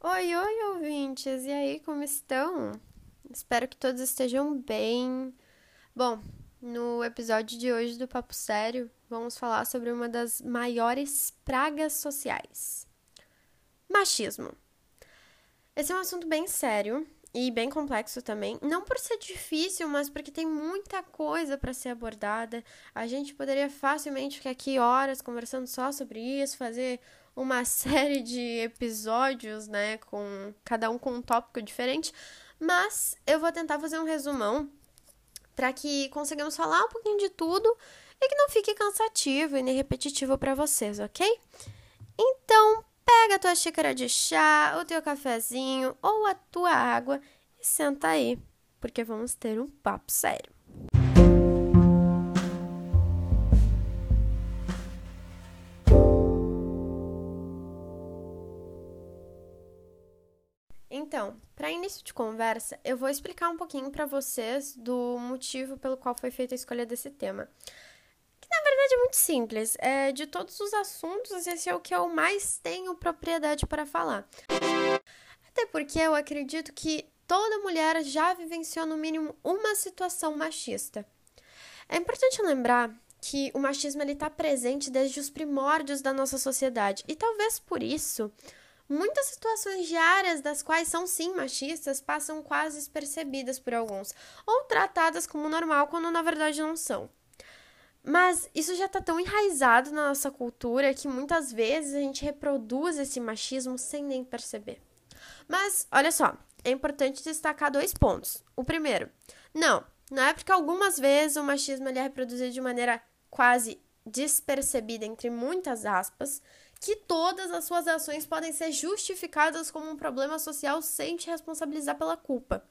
Oi, oi, ouvintes! E aí, como estão? Espero que todos estejam bem. Bom, no episódio de hoje do Papo Sério, vamos falar sobre uma das maiores pragas sociais: machismo. Esse é um assunto bem sério e bem complexo também, não por ser difícil, mas porque tem muita coisa para ser abordada. A gente poderia facilmente ficar aqui horas conversando só sobre isso, fazer uma série de episódios, né, com cada um com um tópico diferente, mas eu vou tentar fazer um resumão para que consigamos falar um pouquinho de tudo e que não fique cansativo e nem repetitivo para vocês, ok? Então, pega a tua xícara de chá, o teu cafezinho ou a tua água e senta aí, porque vamos ter um papo sério. Então, para início de conversa, eu vou explicar um pouquinho para vocês do motivo pelo qual foi feita a escolha desse tema. Que na verdade é muito simples. É, de todos os assuntos, esse é o que eu mais tenho propriedade para falar. Até porque eu acredito que toda mulher já vivenciou no mínimo uma situação machista. É importante lembrar que o machismo está presente desde os primórdios da nossa sociedade e talvez por isso Muitas situações diárias, das quais são sim machistas, passam quase despercebidas por alguns, ou tratadas como normal quando na verdade não são. Mas isso já está tão enraizado na nossa cultura que muitas vezes a gente reproduz esse machismo sem nem perceber. Mas, olha só, é importante destacar dois pontos. O primeiro, não, não é porque algumas vezes o machismo ele é reproduzido de maneira quase despercebida, entre muitas aspas, que todas as suas ações podem ser justificadas como um problema social sem te responsabilizar pela culpa.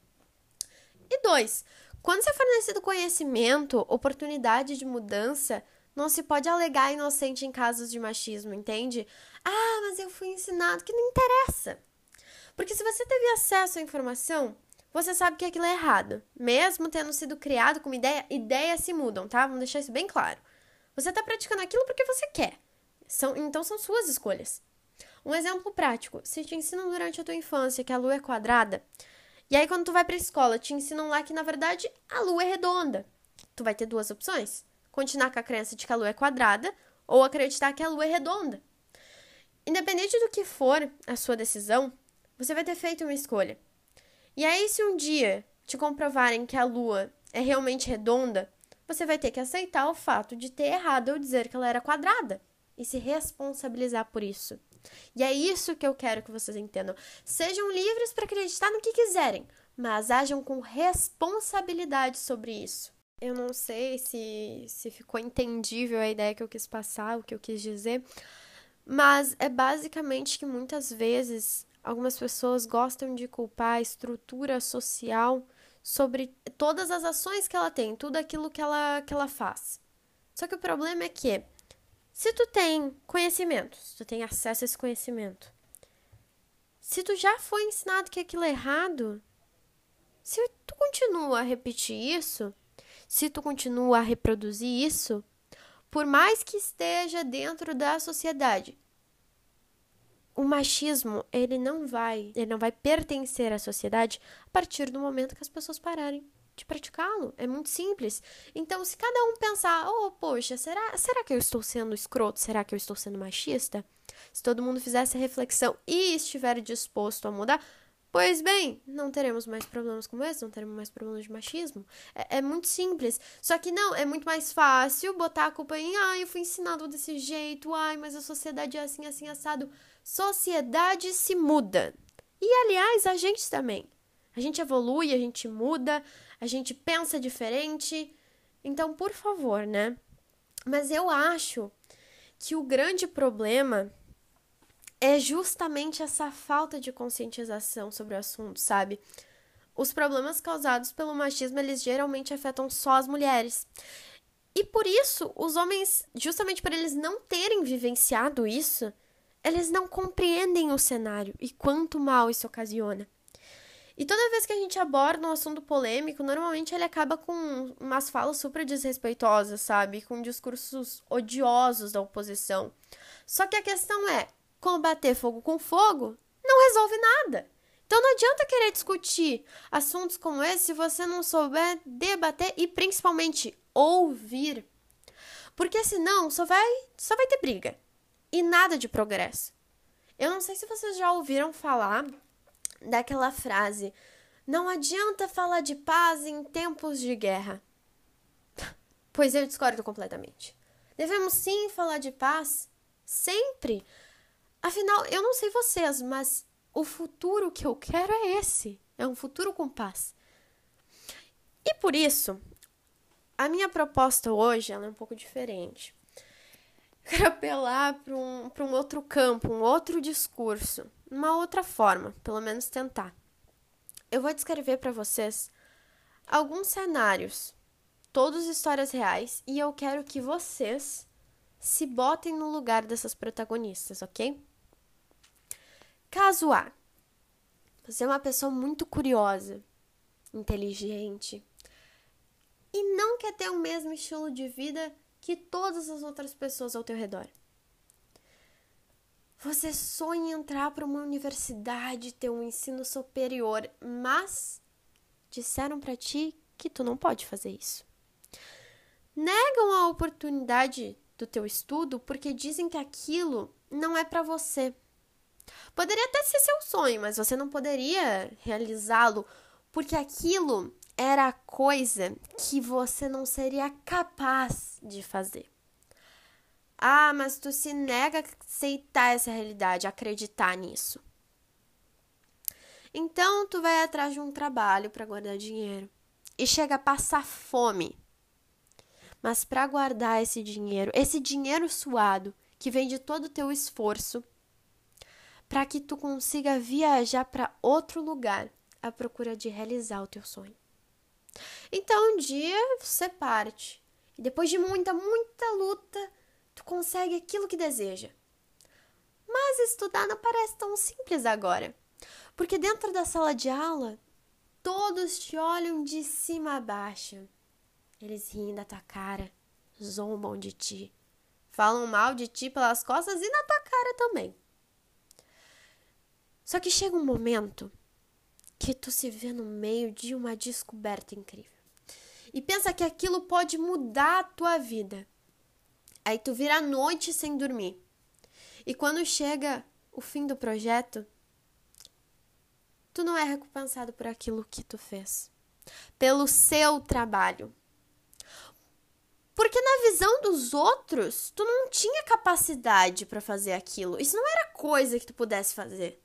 E dois, quando se é fornecido conhecimento, oportunidade de mudança, não se pode alegar inocente em casos de machismo, entende? Ah, mas eu fui ensinado que não interessa. Porque se você teve acesso à informação, você sabe que aquilo é errado. Mesmo tendo sido criado com uma ideia, ideias se mudam, tá? Vamos deixar isso bem claro. Você está praticando aquilo porque você quer. São, então são suas escolhas. Um exemplo prático: se te ensinam durante a tua infância que a lua é quadrada, e aí quando tu vai para a escola te ensinam lá que na verdade a lua é redonda, tu vai ter duas opções: continuar com a crença de que a lua é quadrada ou acreditar que a lua é redonda. Independente do que for a sua decisão, você vai ter feito uma escolha. E aí, se um dia te comprovarem que a lua é realmente redonda, você vai ter que aceitar o fato de ter errado ou dizer que ela era quadrada e se responsabilizar por isso. E é isso que eu quero que vocês entendam. Sejam livres para acreditar no que quiserem, mas ajam com responsabilidade sobre isso. Eu não sei se, se ficou entendível a ideia que eu quis passar, o que eu quis dizer, mas é basicamente que muitas vezes algumas pessoas gostam de culpar a estrutura social sobre todas as ações que ela tem, tudo aquilo que ela, que ela faz. Só que o problema é que se tu tem conhecimento, se tu tem acesso a esse conhecimento, se tu já foi ensinado que aquilo é errado, se tu continua a repetir isso, se tu continua a reproduzir isso, por mais que esteja dentro da sociedade, o machismo, ele não vai, ele não vai pertencer à sociedade a partir do momento que as pessoas pararem de praticá-lo. É muito simples. Então, se cada um pensar, oh, poxa, será, será que eu estou sendo escroto? Será que eu estou sendo machista? Se todo mundo fizesse a reflexão e estiver disposto a mudar, pois bem, não teremos mais problemas como esse, não teremos mais problemas de machismo. É, é muito simples. Só que não, é muito mais fácil botar a culpa em, ai, eu fui ensinado desse jeito, ai, mas a sociedade é assim, assim, assado. Sociedade se muda. E, aliás, a gente também. A gente evolui, a gente muda, a gente pensa diferente. Então, por favor, né? Mas eu acho que o grande problema é justamente essa falta de conscientização sobre o assunto, sabe? Os problemas causados pelo machismo, eles geralmente afetam só as mulheres. E por isso, os homens, justamente por eles não terem vivenciado isso, eles não compreendem o cenário e quanto mal isso ocasiona. E toda vez que a gente aborda um assunto polêmico, normalmente ele acaba com umas falas super desrespeitosas, sabe? Com discursos odiosos da oposição. Só que a questão é: combater fogo com fogo não resolve nada. Então não adianta querer discutir assuntos como esse se você não souber debater e principalmente ouvir. Porque senão só vai, só vai ter briga e nada de progresso. Eu não sei se vocês já ouviram falar daquela frase: não adianta falar de paz em tempos de guerra. Pois eu discordo completamente. Devemos sim falar de paz sempre. Afinal, eu não sei vocês, mas o futuro que eu quero é esse. É um futuro com paz. E por isso, a minha proposta hoje é um pouco diferente. Quero apelar para um, um outro campo, um outro discurso, uma outra forma, pelo menos tentar. Eu vou descrever para vocês alguns cenários, todos histórias reais, e eu quero que vocês se botem no lugar dessas protagonistas, ok? Caso A. Você é uma pessoa muito curiosa, inteligente e não quer ter o mesmo estilo de vida que todas as outras pessoas ao teu redor. Você sonha entrar para uma universidade, ter um ensino superior, mas disseram para ti que tu não pode fazer isso. Negam a oportunidade do teu estudo porque dizem que aquilo não é para você. Poderia até ser seu sonho, mas você não poderia realizá-lo porque aquilo era a coisa que você não seria capaz de fazer. Ah, mas tu se nega a aceitar essa realidade, acreditar nisso. Então tu vai atrás de um trabalho para guardar dinheiro e chega a passar fome. Mas para guardar esse dinheiro, esse dinheiro suado que vem de todo o teu esforço, para que tu consiga viajar para outro lugar à procura de realizar o teu sonho. Então um dia você parte. E depois de muita, muita luta, tu consegue aquilo que deseja. Mas estudar não parece tão simples agora. Porque dentro da sala de aula, todos te olham de cima a baixo. Eles riem da tua cara, zombam de ti, falam mal de ti pelas costas e na tua cara também. Só que chega um momento que tu se vê no meio de uma descoberta incrível. E pensa que aquilo pode mudar a tua vida. Aí tu vira a noite sem dormir. E quando chega o fim do projeto, tu não é recompensado por aquilo que tu fez, pelo seu trabalho. Porque na visão dos outros, tu não tinha capacidade para fazer aquilo. Isso não era coisa que tu pudesse fazer.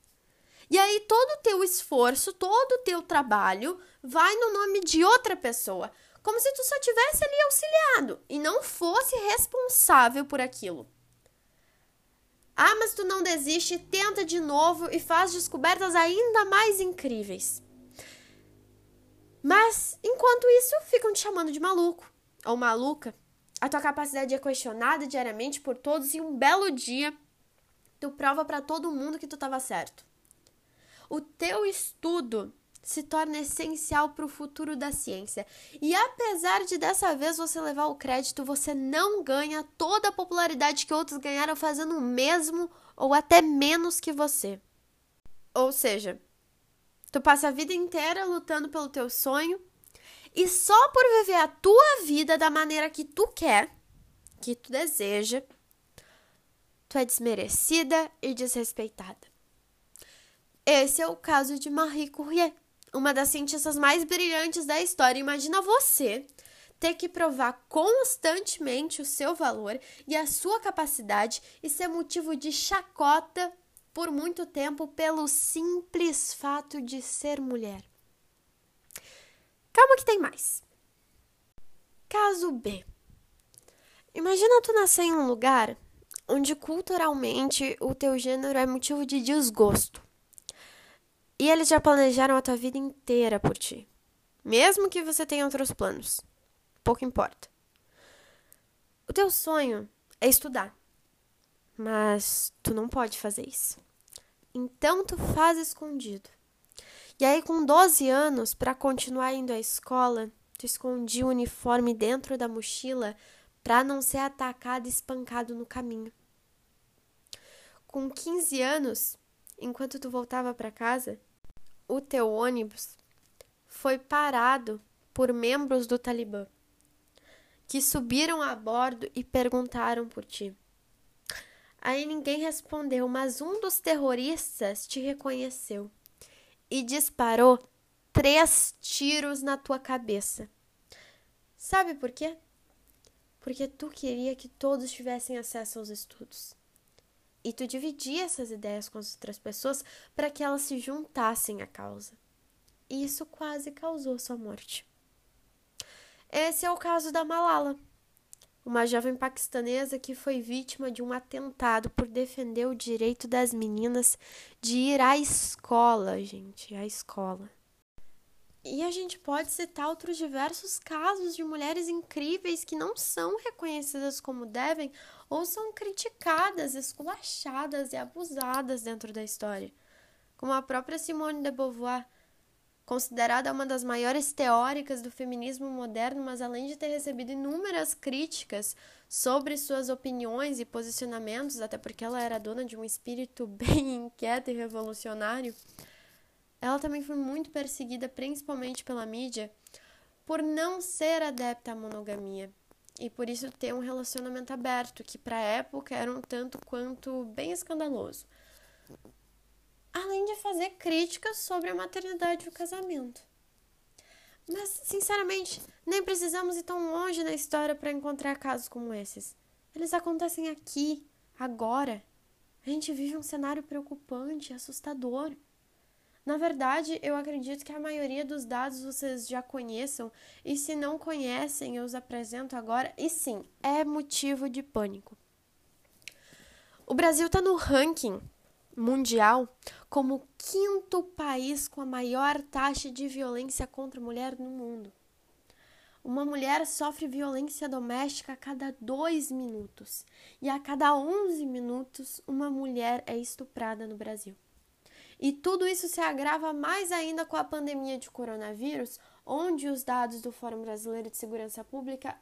E aí todo o teu esforço, todo o teu trabalho vai no nome de outra pessoa, como se tu só tivesse ali auxiliado e não fosse responsável por aquilo. Ah, mas tu não desiste, tenta de novo e faz descobertas ainda mais incríveis. Mas, enquanto isso, ficam te chamando de maluco ou maluca. A tua capacidade é questionada diariamente por todos e um belo dia tu prova para todo mundo que tu estava certo o teu estudo se torna essencial para o futuro da ciência. E apesar de dessa vez você levar o crédito, você não ganha toda a popularidade que outros ganharam fazendo o mesmo ou até menos que você. Ou seja, tu passa a vida inteira lutando pelo teu sonho e só por viver a tua vida da maneira que tu quer, que tu deseja, tu é desmerecida e desrespeitada. Esse é o caso de Marie Curie, uma das cientistas mais brilhantes da história. Imagina você ter que provar constantemente o seu valor e a sua capacidade e ser motivo de chacota por muito tempo pelo simples fato de ser mulher. Calma que tem mais. Caso B. Imagina tu nascer em um lugar onde culturalmente o teu gênero é motivo de desgosto. E eles já planejaram a tua vida inteira por ti. Mesmo que você tenha outros planos. Pouco importa. O teu sonho é estudar. Mas tu não pode fazer isso. Então tu faz escondido. E aí, com 12 anos, para continuar indo à escola, tu escondia o uniforme dentro da mochila para não ser atacado e espancado no caminho. Com 15 anos, enquanto tu voltava para casa, o teu ônibus foi parado por membros do Talibã que subiram a bordo e perguntaram por ti. Aí ninguém respondeu, mas um dos terroristas te reconheceu e disparou três tiros na tua cabeça. Sabe por quê? Porque tu queria que todos tivessem acesso aos estudos. E tu dividia essas ideias com as outras pessoas para que elas se juntassem à causa. E isso quase causou sua morte. Esse é o caso da Malala, uma jovem paquistanesa que foi vítima de um atentado por defender o direito das meninas de ir à escola, gente, à escola. E a gente pode citar outros diversos casos de mulheres incríveis que não são reconhecidas como devem ou são criticadas, esculachadas e abusadas dentro da história, como a própria Simone de Beauvoir, considerada uma das maiores teóricas do feminismo moderno, mas além de ter recebido inúmeras críticas sobre suas opiniões e posicionamentos, até porque ela era dona de um espírito bem inquieto e revolucionário, ela também foi muito perseguida, principalmente pela mídia, por não ser adepta à monogamia e por isso ter um relacionamento aberto, que para a época era um tanto quanto bem escandaloso. Além de fazer críticas sobre a maternidade e o casamento. Mas, sinceramente, nem precisamos ir tão longe na história para encontrar casos como esses. Eles acontecem aqui, agora. A gente vive um cenário preocupante, assustador. Na verdade, eu acredito que a maioria dos dados vocês já conheçam, e se não conhecem, eu os apresento agora. E sim, é motivo de pânico. O Brasil está no ranking mundial como o quinto país com a maior taxa de violência contra a mulher no mundo. Uma mulher sofre violência doméstica a cada dois minutos, e a cada 11 minutos, uma mulher é estuprada no Brasil. E tudo isso se agrava mais ainda com a pandemia de coronavírus, onde os dados do Fórum Brasileiro de Segurança Pública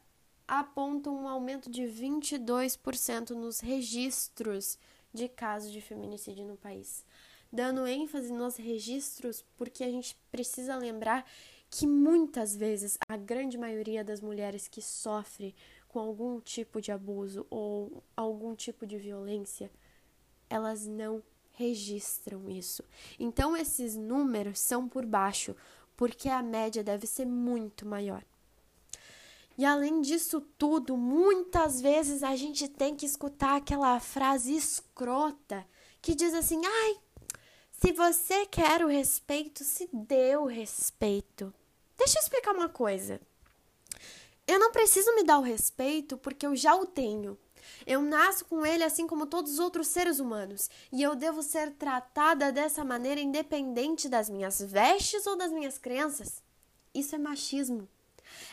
apontam um aumento de 22% nos registros de casos de feminicídio no país. Dando ênfase nos registros, porque a gente precisa lembrar que muitas vezes a grande maioria das mulheres que sofre com algum tipo de abuso ou algum tipo de violência, elas não registram isso. Então, esses números são por baixo, porque a média deve ser muito maior. E além disso tudo, muitas vezes a gente tem que escutar aquela frase escrota que diz assim: ai, se você quer o respeito, se dê o respeito. Deixa eu explicar uma coisa. Eu não preciso me dar o respeito porque eu já o tenho. Eu nasço com ele assim como todos os outros seres humanos, e eu devo ser tratada dessa maneira independente das minhas vestes ou das minhas crenças. Isso é machismo.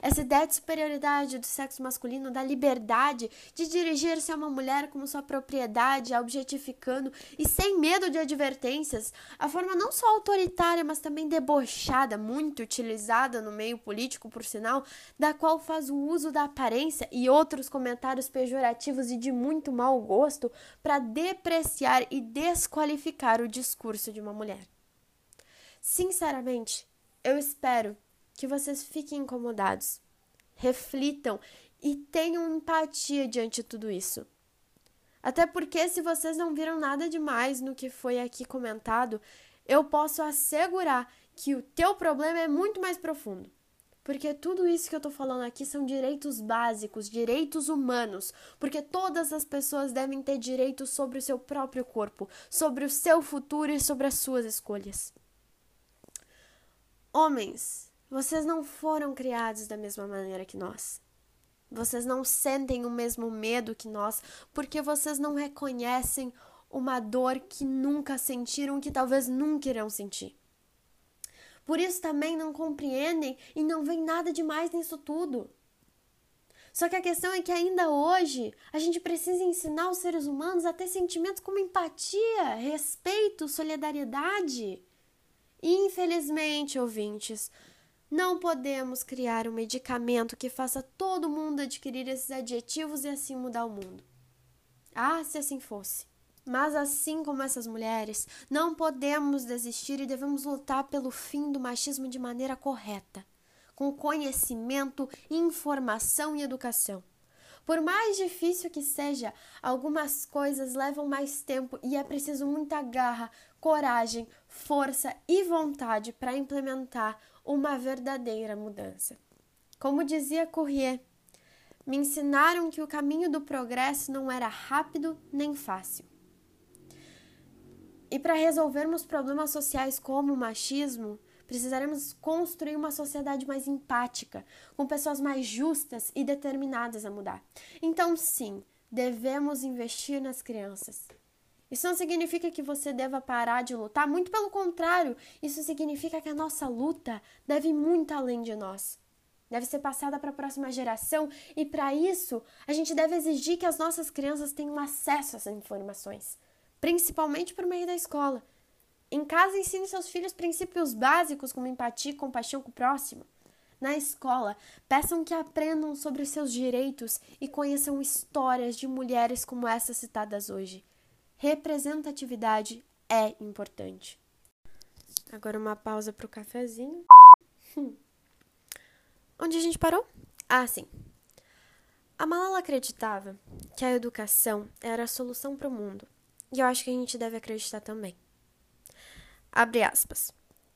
Essa ideia de superioridade do sexo masculino, da liberdade de dirigir-se a uma mulher como sua propriedade, objetificando e sem medo de advertências, a forma não só autoritária, mas também debochada, muito utilizada no meio político, por sinal, da qual faz o uso da aparência e outros comentários pejorativos e de muito mau gosto para depreciar e desqualificar o discurso de uma mulher. Sinceramente, eu espero que vocês fiquem incomodados, reflitam e tenham empatia diante de tudo isso. Até porque, se vocês não viram nada demais no que foi aqui comentado, eu posso assegurar que o teu problema é muito mais profundo. Porque tudo isso que eu tô falando aqui são direitos básicos, direitos humanos. Porque todas as pessoas devem ter direito sobre o seu próprio corpo, sobre o seu futuro e sobre as suas escolhas. Homens, vocês não foram criados da mesma maneira que nós. Vocês não sentem o mesmo medo que nós, porque vocês não reconhecem uma dor que nunca sentiram, que talvez nunca irão sentir. Por isso também não compreendem e não veem nada demais nisso tudo. Só que a questão é que ainda hoje a gente precisa ensinar os seres humanos a ter sentimentos como empatia, respeito, solidariedade. E, infelizmente, ouvintes, não podemos criar um medicamento que faça todo mundo adquirir esses adjetivos e assim mudar o mundo. Ah, se assim fosse. Mas assim como essas mulheres, não podemos desistir e devemos lutar pelo fim do machismo de maneira correta, com conhecimento, informação e educação. Por mais difícil que seja, algumas coisas levam mais tempo e é preciso muita garra, coragem, força e vontade para implementar uma verdadeira mudança. Como dizia Courrier, me ensinaram que o caminho do progresso não era rápido nem fácil. E para resolvermos problemas sociais como o machismo, precisaremos construir uma sociedade mais empática, com pessoas mais justas e determinadas a mudar. Então, sim, devemos investir nas crianças. Isso não significa que você deva parar de lutar, muito pelo contrário, isso significa que a nossa luta deve ir muito além de nós. Deve ser passada para a próxima geração e, para isso, a gente deve exigir que as nossas crianças tenham acesso a essas informações principalmente por meio da escola. Em casa, ensine seus filhos princípios básicos como empatia e compaixão com o próximo. Na escola, peçam que aprendam sobre seus direitos e conheçam histórias de mulheres como essas citadas hoje. Representatividade é importante. Agora uma pausa para o cafezinho. Onde a gente parou? Ah, sim. A Malala acreditava que a educação era a solução para o mundo e eu acho que a gente deve acreditar também. Abre aspas.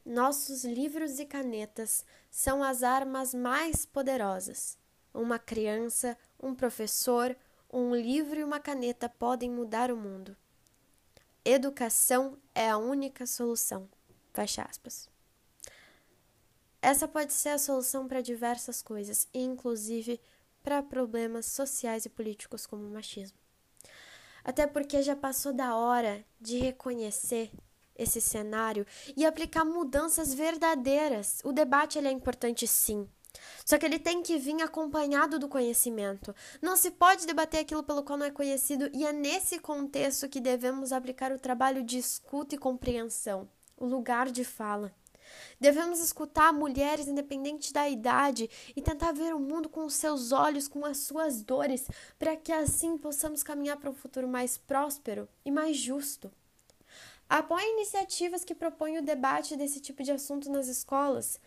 Nossos livros e canetas são as armas mais poderosas. Uma criança, um professor, um livro e uma caneta podem mudar o mundo. Educação é a única solução. Fecha aspas. Essa pode ser a solução para diversas coisas, inclusive para problemas sociais e políticos como o machismo. Até porque já passou da hora de reconhecer esse cenário e aplicar mudanças verdadeiras. O debate é importante sim. Só que ele tem que vir acompanhado do conhecimento. Não se pode debater aquilo pelo qual não é conhecido, e é nesse contexto que devemos aplicar o trabalho de escuta e compreensão, o lugar de fala. Devemos escutar mulheres independente da idade e tentar ver o mundo com os seus olhos, com as suas dores, para que assim possamos caminhar para um futuro mais próspero e mais justo. Apoie iniciativas que propõem o debate desse tipo de assunto nas escolas,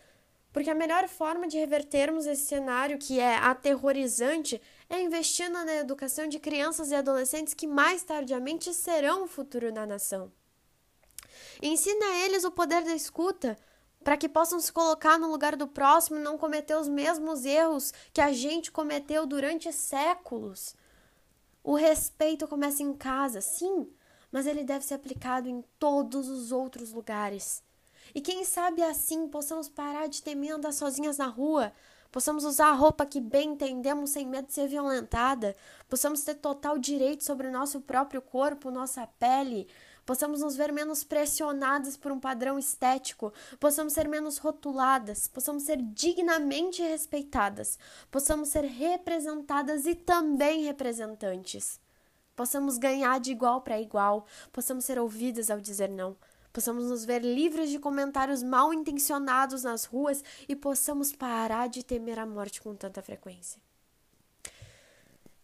porque a melhor forma de revertermos esse cenário que é aterrorizante é investindo na educação de crianças e adolescentes que mais tardiamente serão o futuro da nação. Ensina a eles o poder da escuta, para que possam se colocar no lugar do próximo e não cometer os mesmos erros que a gente cometeu durante séculos. O respeito começa em casa, sim, mas ele deve ser aplicado em todos os outros lugares. E quem sabe assim possamos parar de temer andar sozinhas na rua, possamos usar a roupa que bem entendemos sem medo de ser violentada, possamos ter total direito sobre o nosso próprio corpo, nossa pele, possamos nos ver menos pressionadas por um padrão estético, possamos ser menos rotuladas, possamos ser dignamente respeitadas, possamos ser representadas e também representantes. Possamos ganhar de igual para igual, possamos ser ouvidas ao dizer não, possamos nos ver livres de comentários mal intencionados nas ruas e possamos parar de temer a morte com tanta frequência.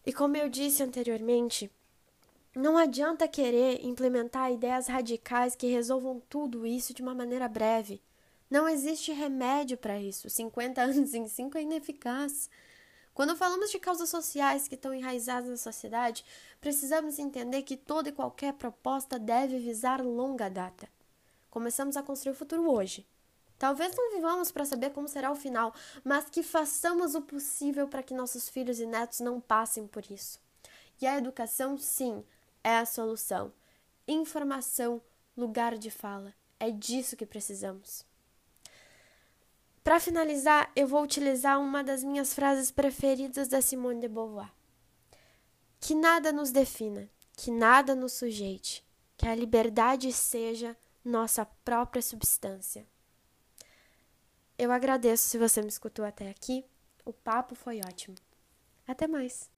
E como eu disse anteriormente, não adianta querer implementar ideias radicais que resolvam tudo isso de uma maneira breve. Não existe remédio para isso. 50 anos em 5 é ineficaz. Quando falamos de causas sociais que estão enraizadas na sociedade, precisamos entender que toda e qualquer proposta deve visar longa data. Começamos a construir o futuro hoje. Talvez não vivamos para saber como será o final, mas que façamos o possível para que nossos filhos e netos não passem por isso. E a educação, sim, é a solução. Informação, lugar de fala. É disso que precisamos. Para finalizar, eu vou utilizar uma das minhas frases preferidas da Simone de Beauvoir. Que nada nos defina, que nada nos sujeite, que a liberdade seja nossa própria substância. Eu agradeço se você me escutou até aqui. O papo foi ótimo. Até mais!